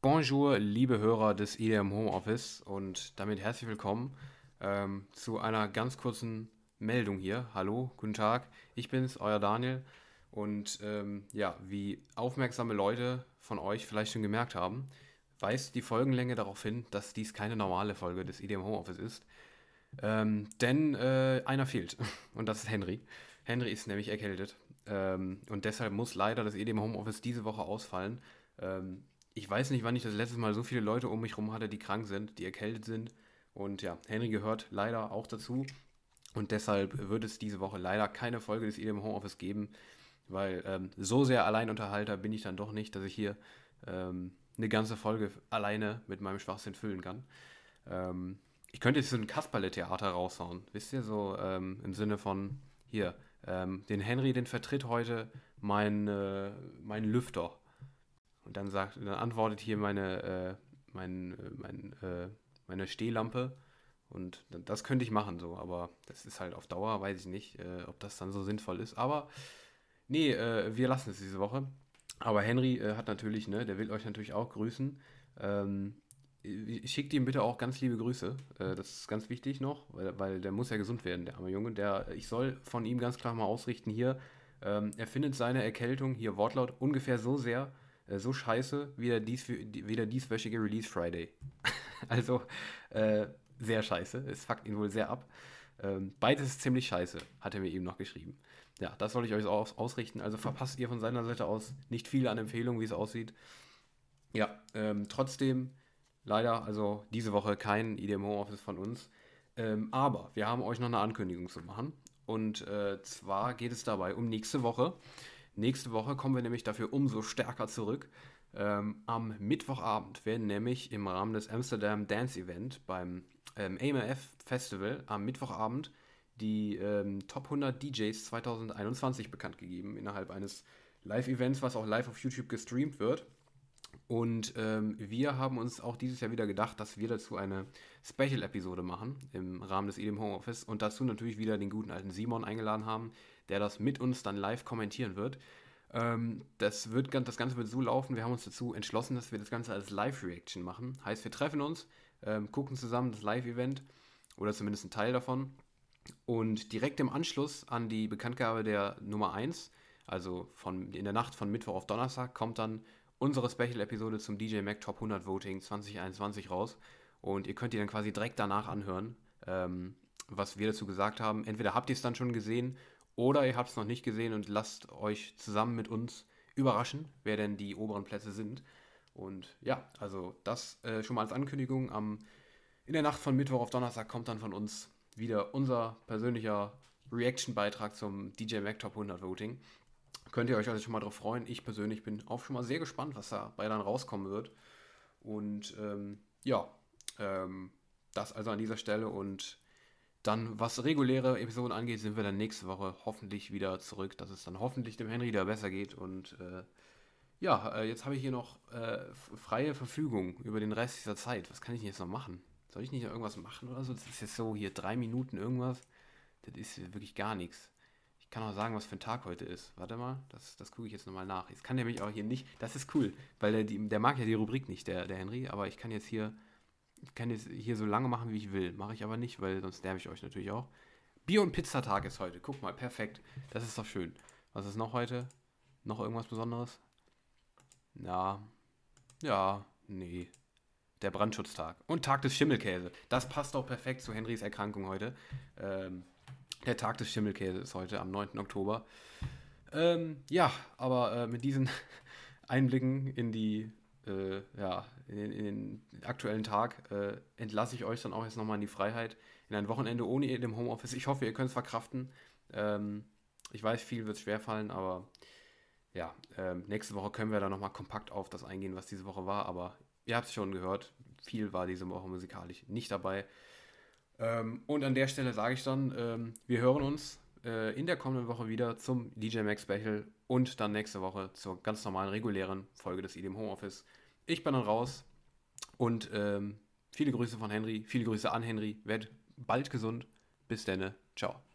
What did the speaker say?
Bonjour, liebe Hörer des EDM Homeoffice und damit herzlich willkommen ähm, zu einer ganz kurzen Meldung hier. Hallo, guten Tag, ich bin's, euer Daniel und ähm, ja, wie aufmerksame Leute von euch vielleicht schon gemerkt haben, weist die Folgenlänge darauf hin, dass dies keine normale Folge des EDM Homeoffice ist. Ähm, denn äh, einer fehlt und das ist Henry. Henry ist nämlich erkältet ähm, und deshalb muss leider das EDM Homeoffice diese Woche ausfallen. Ich weiß nicht, wann ich das letzte Mal so viele Leute um mich herum hatte, die krank sind, die erkältet sind. Und ja, Henry gehört leider auch dazu. Und deshalb wird es diese Woche leider keine Folge des EDM Homeoffice geben, weil ähm, so sehr Alleinunterhalter bin ich dann doch nicht, dass ich hier ähm, eine ganze Folge alleine mit meinem Schwachsinn füllen kann. Ähm, ich könnte jetzt so ein Kasperle-Theater raushauen, wisst ihr, so ähm, im Sinne von, hier, ähm, den Henry, den vertritt heute mein, äh, mein Lüfter. Und dann sagt, dann antwortet hier meine, äh, mein, äh, mein, äh, meine Stehlampe. Und das könnte ich machen so, aber das ist halt auf Dauer, weiß ich nicht, äh, ob das dann so sinnvoll ist. Aber nee, äh, wir lassen es diese Woche. Aber Henry hat natürlich, ne, der will euch natürlich auch grüßen. Ähm, schickt ihm bitte auch ganz liebe Grüße. das ist ganz wichtig noch, weil, weil, der muss ja gesund werden, der arme Junge. Der, ich soll von ihm ganz klar mal ausrichten hier. Ähm, er findet seine Erkältung hier Wortlaut ungefähr so sehr, äh, so scheiße wie der, dies, wie der dieswöchige Release Friday. also äh, sehr scheiße. Es fuckt ihn wohl sehr ab. Ähm, beides ist ziemlich scheiße, hat er mir eben noch geschrieben. Ja, das soll ich euch aus, ausrichten. Also verpasst ihr von seiner Seite aus nicht viel an Empfehlungen, wie es aussieht. Ja, ähm, trotzdem leider, also diese Woche kein IDM Homeoffice von uns. Ähm, aber wir haben euch noch eine Ankündigung zu machen. Und äh, zwar geht es dabei um nächste Woche. Nächste Woche kommen wir nämlich dafür umso stärker zurück. Ähm, am Mittwochabend werden nämlich im Rahmen des Amsterdam Dance Event beim ähm, AMF Festival am Mittwochabend die ähm, Top 100 DJs 2021 bekannt gegeben innerhalb eines Live-Events, was auch live auf YouTube gestreamt wird. Und ähm, wir haben uns auch dieses Jahr wieder gedacht, dass wir dazu eine Special-Episode machen im Rahmen des EDM Homeoffice und dazu natürlich wieder den guten alten Simon eingeladen haben, der das mit uns dann live kommentieren wird. Ähm, das, wird, das Ganze wird so laufen, wir haben uns dazu entschlossen, dass wir das Ganze als Live-Reaction machen. Heißt, wir treffen uns, ähm, gucken zusammen das Live-Event oder zumindest einen Teil davon. Und direkt im Anschluss an die Bekanntgabe der Nummer 1, also von, in der Nacht von Mittwoch auf Donnerstag, kommt dann unsere Special-Episode zum DJ Mac Top 100 Voting 2021 raus. Und ihr könnt die dann quasi direkt danach anhören, ähm, was wir dazu gesagt haben. Entweder habt ihr es dann schon gesehen oder ihr habt es noch nicht gesehen und lasst euch zusammen mit uns überraschen, wer denn die oberen Plätze sind. Und ja, also das äh, schon mal als Ankündigung. Am, in der Nacht von Mittwoch auf Donnerstag kommt dann von uns wieder unser persönlicher Reaction-Beitrag zum DJ Mac Top 100 Voting. Könnt ihr euch also schon mal darauf freuen. Ich persönlich bin auch schon mal sehr gespannt, was dabei dann rauskommen wird. Und ähm, ja, ähm, das also an dieser Stelle und dann, was reguläre Episoden angeht, sind wir dann nächste Woche hoffentlich wieder zurück, dass es dann hoffentlich dem Henry da besser geht. Und äh, ja, äh, jetzt habe ich hier noch äh, freie Verfügung über den Rest dieser Zeit. Was kann ich jetzt noch machen? Soll ich nicht noch irgendwas machen oder so? Das ist jetzt so hier drei Minuten irgendwas. Das ist wirklich gar nichts. Ich kann auch sagen, was für ein Tag heute ist. Warte mal, das, das gucke ich jetzt nochmal nach. Jetzt kann der mich auch hier nicht. Das ist cool, weil der, der mag ja die Rubrik nicht, der, der Henry, aber ich kann jetzt hier kann jetzt hier so lange machen, wie ich will. Mache ich aber nicht, weil sonst nerv ich euch natürlich auch. Bier- und Pizzatag ist heute. Guck mal, perfekt. Das ist doch schön. Was ist noch heute? Noch irgendwas Besonderes? Ja. Ja, nee. Der Brandschutztag. Und Tag des Schimmelkäse. Das passt auch perfekt zu Henrys Erkrankung heute. Ähm, der Tag des Schimmelkäse ist heute am 9. Oktober. Ähm, ja, aber äh, mit diesen Einblicken in die äh, ja, in den, in den, aktuellen Tag äh, entlasse ich euch dann auch jetzt nochmal in die Freiheit, in ein Wochenende ohne ihr im Homeoffice. Ich hoffe, ihr könnt es verkraften. Ähm, ich weiß, viel wird schwerfallen, aber ja, ähm, nächste Woche können wir da nochmal kompakt auf das eingehen, was diese Woche war. Aber ihr habt es schon gehört, viel war diese Woche musikalisch nicht dabei. Ähm, und an der Stelle sage ich dann, ähm, wir hören uns äh, in der kommenden Woche wieder zum DJ Max Special und dann nächste Woche zur ganz normalen, regulären Folge des IDM Homeoffice. Ich bin dann raus und ähm, viele Grüße von Henry, viele Grüße an Henry. Werd bald gesund. Bis denne. Ciao.